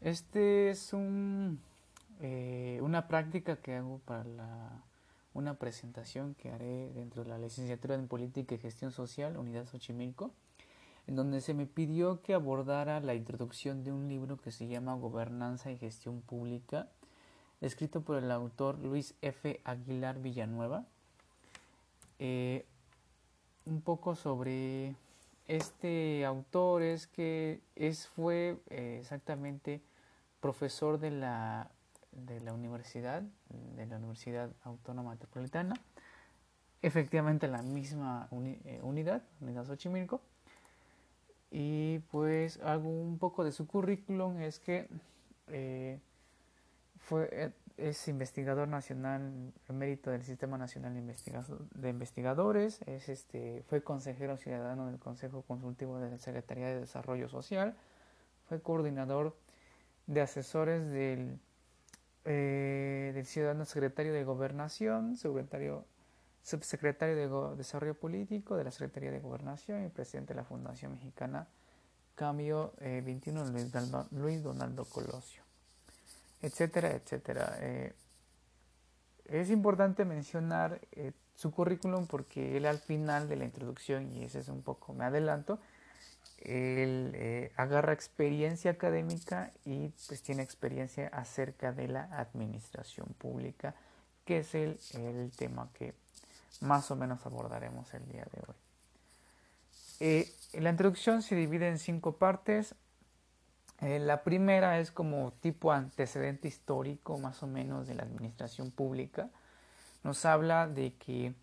Este es eh, una práctica que hago para una presentación que haré dentro de la licenciatura en Política y Gestión Social, Unidad Xochimilco, en donde se me pidió que abordara la introducción de un libro que se llama Gobernanza y Gestión Pública, escrito por el autor Luis F. Aguilar Villanueva. Eh, un poco sobre este autor es que es, fue eh, exactamente profesor de la, de la universidad, de la Universidad Autónoma Metropolitana, efectivamente la misma eh, unidad, Unidad Xochimilco, y pues algo un poco de su currículum es que eh, fue, es investigador nacional emérito del Sistema Nacional de Investigadores, es este, fue consejero ciudadano del Consejo Consultivo de la Secretaría de Desarrollo Social, fue coordinador de asesores del, eh, del ciudadano secretario de Gobernación, secretario, subsecretario de Desarrollo Político de la Secretaría de Gobernación y presidente de la Fundación Mexicana Cambio 21 eh, Luis Donaldo Colosio, etcétera, etcétera. Eh, es importante mencionar su currículum porque él al final de la introducción, y ese es un poco, me adelanto, él eh, agarra experiencia académica y pues tiene experiencia acerca de la administración pública, que es el, tema que más o menos abordaremos el día de hoy. Eh, la introducción se divide en cinco partes. Eh, la primera es como tipo antecedente histórico más o menos de la administración pública. Nos habla de que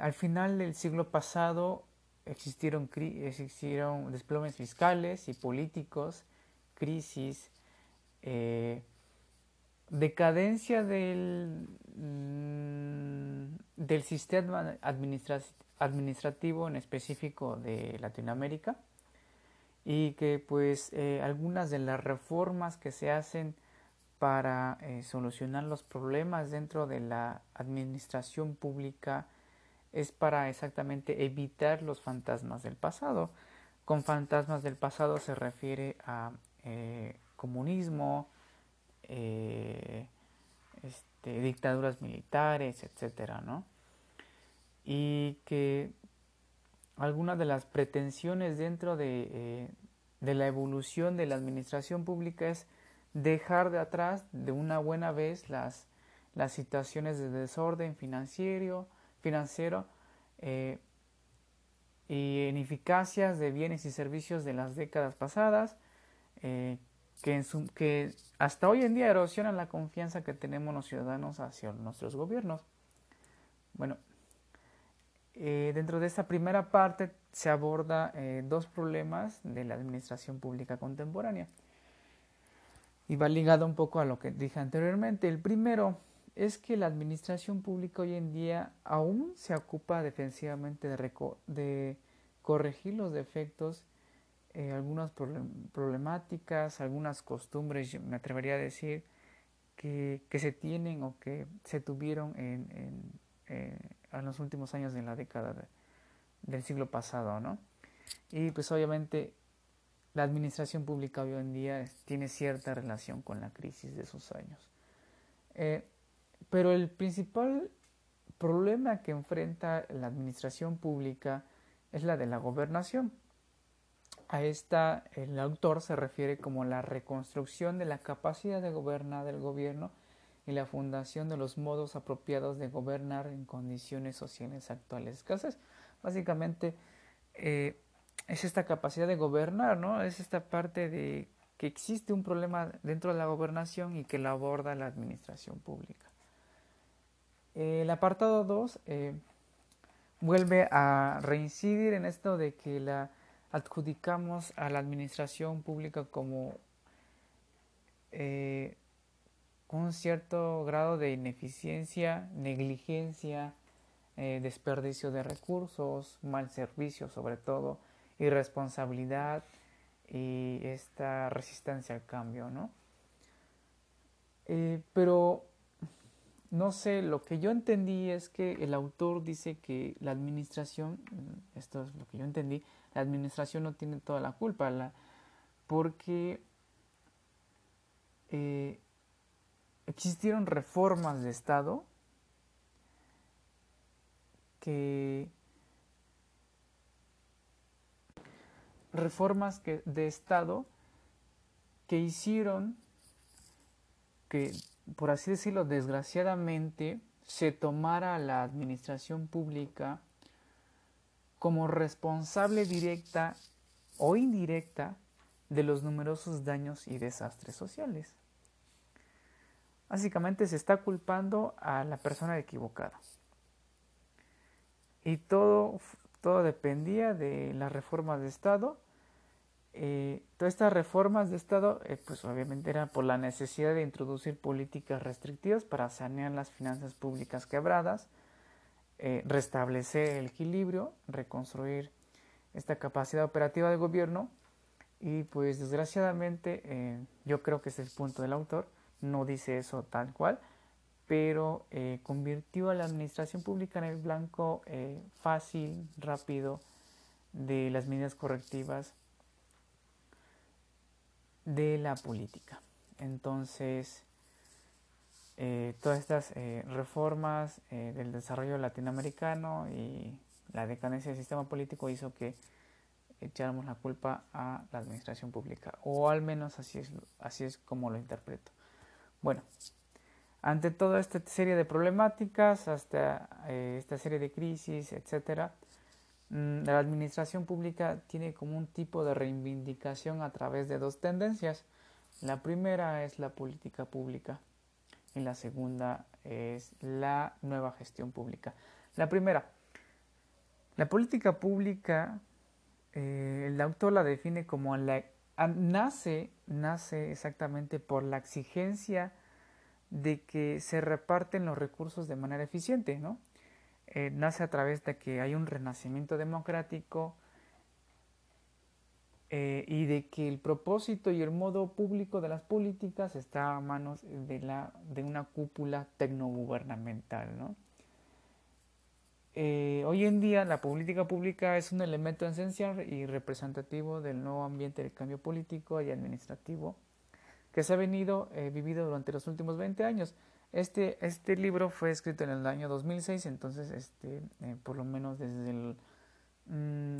al final del siglo pasado existieron, existieron desplomes fiscales y políticos, crisis, eh, decadencia del, mm, del sistema administrativo en específico de Latinoamérica y que pues eh, algunas de las reformas que se hacen para eh, solucionar los problemas dentro de la administración pública es para exactamente evitar los fantasmas del pasado. Con fantasmas del pasado se refiere a eh, comunismo, este, dictaduras militares, etcétera, ¿no? Y que algunas de las pretensiones dentro de, eh, de la evolución de la administración pública es dejar de atrás de una buena vez las, las situaciones de desorden financiero, eh, y ineficacias de bienes y servicios de las décadas pasadas, eh, que, que hasta hoy en día erosionan la confianza que tenemos los ciudadanos hacia nuestros gobiernos. Bueno, eh, dentro de esta primera parte se aborda dos problemas de la administración pública contemporánea. Y va ligado un poco a lo que dije anteriormente. El primero es que la administración pública hoy en día aún se ocupa defensivamente de, corregir los defectos, eh, algunas problemáticas, algunas costumbres, me atrevería a decir, que, se tienen o que se tuvieron en, los últimos años de la década del siglo pasado, ¿no? Y pues obviamente la administración pública hoy en día tiene cierta relación con la crisis de esos años. Eh, pero el principal problema que enfrenta la administración pública es la de la gobernación. A esta el autor se refiere como la reconstrucción de la capacidad de gobernar del gobierno y la fundación de los modos apropiados de gobernar en condiciones sociales actuales. Entonces, básicamente eh, es esta capacidad de gobernar, ¿no? Es esta parte de que existe un problema dentro de la gobernación y que la aborda la administración pública el apartado 2 eh, vuelve a reincidir en esto de que la adjudicamos a la administración pública como eh, un cierto grado de ineficiencia, negligencia, eh, desperdicio de recursos, mal servicio sobre todo, irresponsabilidad y esta resistencia al cambio, ¿no? pero no sé, lo que yo entendí es que el autor dice que la administración, mm, esto es lo que yo entendí, la administración no tiene toda la culpa. Porque eh, existieron reformas de Estado que reformas que, de Estado que hicieron que, por así decirlo, desgraciadamente, se tomara la administración pública como responsable directa o indirecta de los numerosos daños y desastres sociales. Básicamente se está culpando a la persona equivocada. Y todo, todo dependía de las reformas de Estado. Eh, todas estas reformas de Estado, eh, pues obviamente eran por la necesidad de introducir políticas restrictivas para sanear las finanzas públicas quebradas, eh, restablecer el equilibrio, reconstruir esta capacidad operativa del gobierno y pues desgraciadamente yo creo que es el punto del autor, no dice eso tal cual, pero eh, convirtió a la administración pública en el blanco fácil, rápido de las medidas correctivas de la política. Entonces, eh, todas estas eh, reformas eh, del desarrollo latinoamericano y la decadencia del sistema político hizo que echáramos la culpa a la administración pública, o al menos así es, así es como lo interpreto. Bueno, ante toda esta serie de problemáticas, hasta esta serie de crisis, etcétera, mm, la administración pública tiene como un tipo de reivindicación a través de dos tendencias. La primera es la política pública y la segunda es la nueva gestión pública. La primera, la política pública, eh, el autor la define como la nace, nace exactamente por la exigencia de que se reparten los recursos de manera eficiente, ¿no? Eh, nace a través de que hay un renacimiento democrático, eh, y de que el propósito y el modo público de las políticas está a manos de, la, de una cúpula tecnogubernamental. ¿no? Eh, hoy en día la política pública es un elemento esencial y representativo del nuevo ambiente del cambio político y administrativo que se ha venido eh, vivido durante los últimos 20 años. Este, este libro fue escrito en el año 2006, entonces este, por lo menos desde el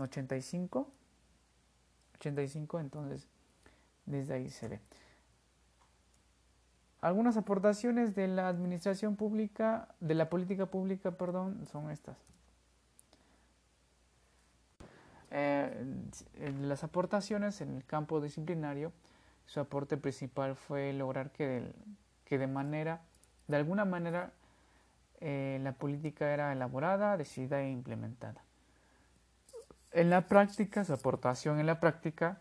85 mm, 85, entonces desde ahí se ve. Algunas aportaciones de la administración pública, de la política pública, perdón, son estas. Eh, las aportaciones en el campo disciplinario, su aporte principal fue lograr que, que de manera, de alguna manera, eh, la política era elaborada, decidida e implementada en la práctica, su aportación en la práctica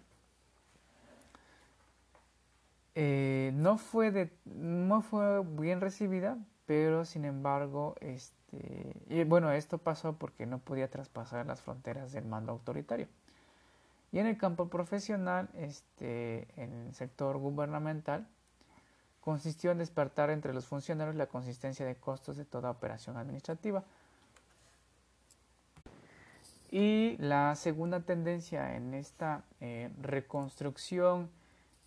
eh, no, fue no fue bien recibida, pero sin embargo, este, bueno, esto pasó porque no podía traspasar las fronteras del mando autoritario. Y en el campo profesional, este, en el sector gubernamental, consistió en despertar entre los funcionarios la consistencia de costos de toda operación administrativa, y la segunda tendencia en esta eh, reconstrucción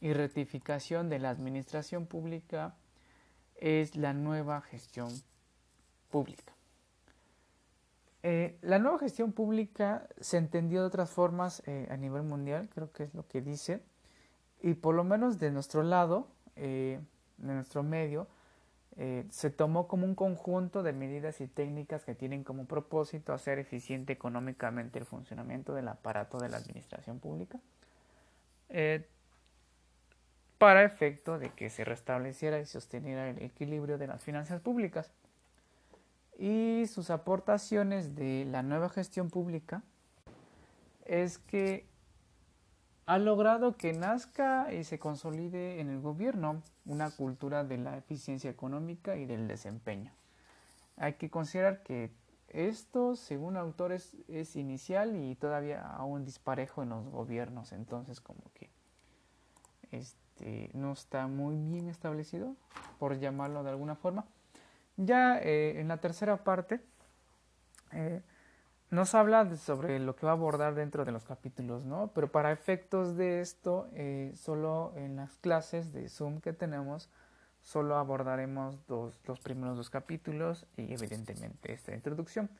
y rectificación de la administración pública es la nueva gestión pública. Eh, la nueva gestión pública se entendió de otras formas eh, a nivel mundial, creo que es lo que dice, y por lo menos de nuestro lado, de nuestro medio, eh, se tomó como un conjunto de medidas y técnicas que tienen como propósito hacer eficiente económicamente el funcionamiento del aparato de la administración pública eh, para efecto de que se restableciera y sosteniera el equilibrio de las finanzas públicas. Y sus aportaciones de la nueva gestión pública es que ha logrado que nazca y se consolide en el gobierno una cultura de la eficiencia económica y del desempeño. Hay que considerar que esto, según autores, es inicial y todavía aún disparejo en los gobiernos, entonces como que este, no está muy bien establecido, por llamarlo de alguna forma. Ya eh, en la tercera parte, eh, nos habla sobre lo que va a abordar dentro de los capítulos, ¿no? Pero para efectos de esto, eh, solo en las clases de Zoom que tenemos, solo abordaremos los primeros dos capítulos y evidentemente esta introducción.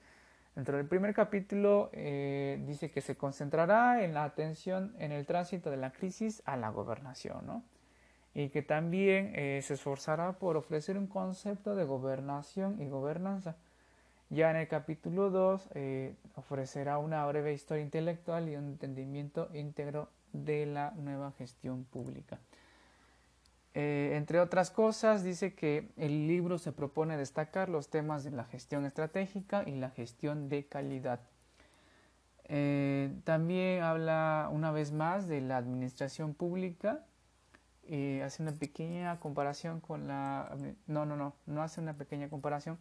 Dentro del primer capítulo eh, dice que se concentrará en la atención en el tránsito de la crisis a la gobernación, ¿no? Y que también eh, se esforzará por ofrecer un concepto de gobernación y gobernanza ya en el capítulo 2 eh, ofrecerá una breve historia intelectual y un entendimiento íntegro de la nueva gestión pública. Eh, entre otras cosas, dice que el libro se propone destacar los temas de la gestión estratégica y la gestión de calidad. Eh, también habla una vez más de la administración pública y hace una pequeña comparación con la... No, no, no, no hace una pequeña comparación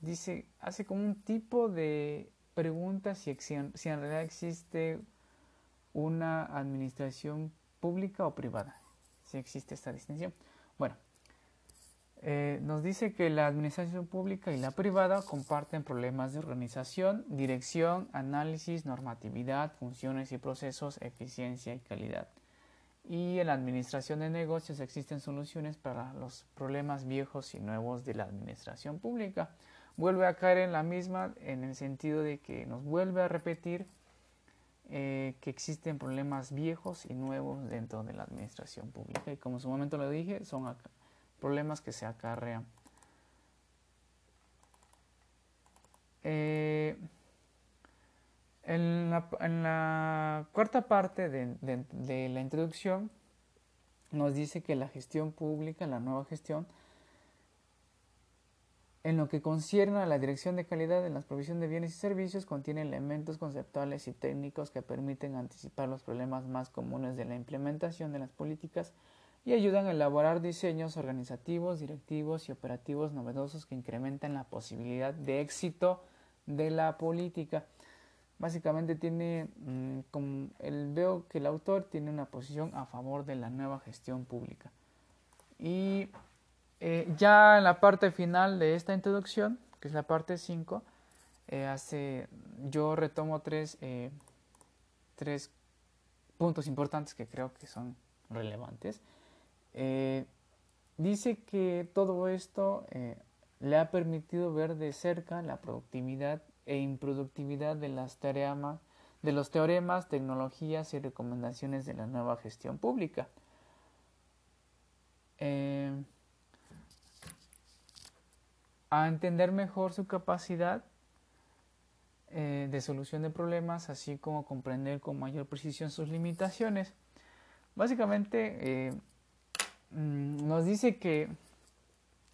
dice, hace como un tipo de pregunta si en realidad existe una administración pública o privada, si existe esta distinción. Bueno, eh, nos dice que la administración pública y la privada comparten problemas de organización, dirección, análisis, normatividad, funciones y procesos, eficiencia y calidad. Y en la administración de negocios existen soluciones para los problemas viejos y nuevos de la administración pública vuelve a caer en la misma en el sentido de que nos vuelve a repetir eh, que existen problemas viejos y nuevos dentro de la administración pública. Y como en su momento lo dije son problemas que se acarrean. Eh, en, la, cuarta parte de la introducción nos dice que la gestión pública, la nueva gestión, en lo que concierne a la dirección de calidad en la provisión de bienes y servicios, contiene elementos conceptuales y técnicos que permiten anticipar los problemas más comunes de la implementación de las políticas y ayudan a elaborar diseños organizativos, directivos y operativos novedosos que incrementan la posibilidad de éxito de la política. Básicamente tiene, mm, como el, veo que el autor tiene una posición a favor de la nueva gestión pública. Y eh, ya en la parte final de esta introducción, que es la parte 5, eh, yo retomo tres, eh, tres puntos importantes que creo que son relevantes. dice que todo esto le ha permitido ver de cerca la productividad e improductividad de, las de los teoremas, tecnologías y recomendaciones de la nueva gestión pública a entender mejor su capacidad eh, de solución de problemas, así como comprender con mayor precisión sus limitaciones. Básicamente eh, mm, nos dice que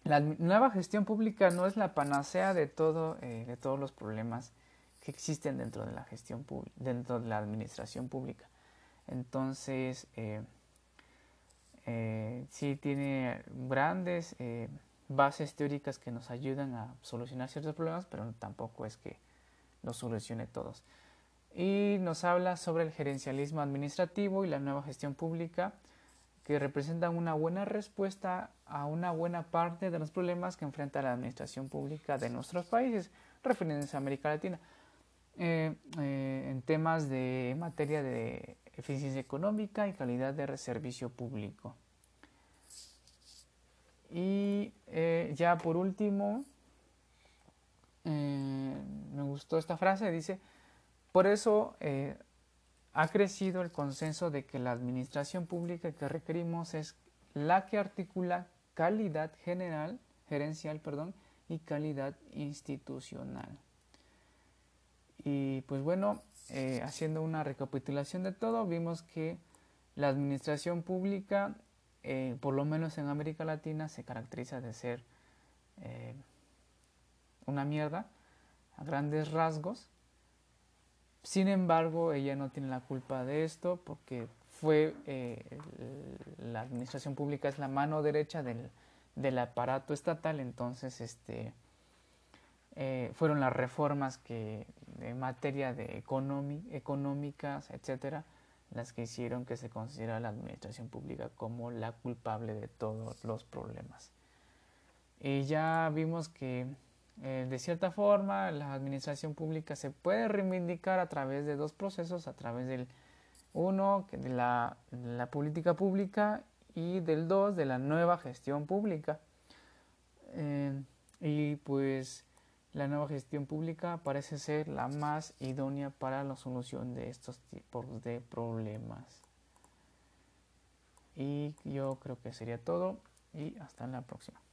la nueva gestión pública no es la panacea de, todo, eh, de todos los problemas que existen dentro de la gestión dentro de la administración pública. Entonces, sí tiene grandes bases teóricas que nos ayudan a solucionar ciertos problemas, pero tampoco es que los solucione todos. Y nos habla sobre el gerencialismo administrativo y la nueva gestión pública, que representan una buena respuesta a una buena parte de los problemas que enfrenta la administración pública de nuestros países, refiriéndose a América Latina, eh, eh, en temas de materia de eficiencia económica y calidad de servicio público. Y eh, ya por último, eh, me gustó esta frase, dice, por eso eh, ha crecido el consenso de que la administración pública que requerimos es la que articula calidad general, gerencial, perdón, y calidad institucional. Y pues bueno, haciendo una recapitulación de todo, vimos que la administración pública eh, por lo menos en América Latina, se caracteriza de ser eh, una mierda a grandes rasgos. Sin embargo, ella no tiene la culpa de esto porque fue eh, la administración pública es la mano derecha del, del aparato estatal, entonces este, fueron las reformas que en materia de económicas, etcétera, las que hicieron que se considera la administración pública como la culpable de todos los problemas. Y ya vimos que eh, de cierta forma, la administración pública se puede reivindicar a través de dos procesos, a través del uno, de la, política pública y del dos, de la nueva gestión pública. Eh, y pues la nueva gestión pública parece ser la más idónea para la solución de estos tipos de problemas. Y yo creo que sería todo y hasta la próxima.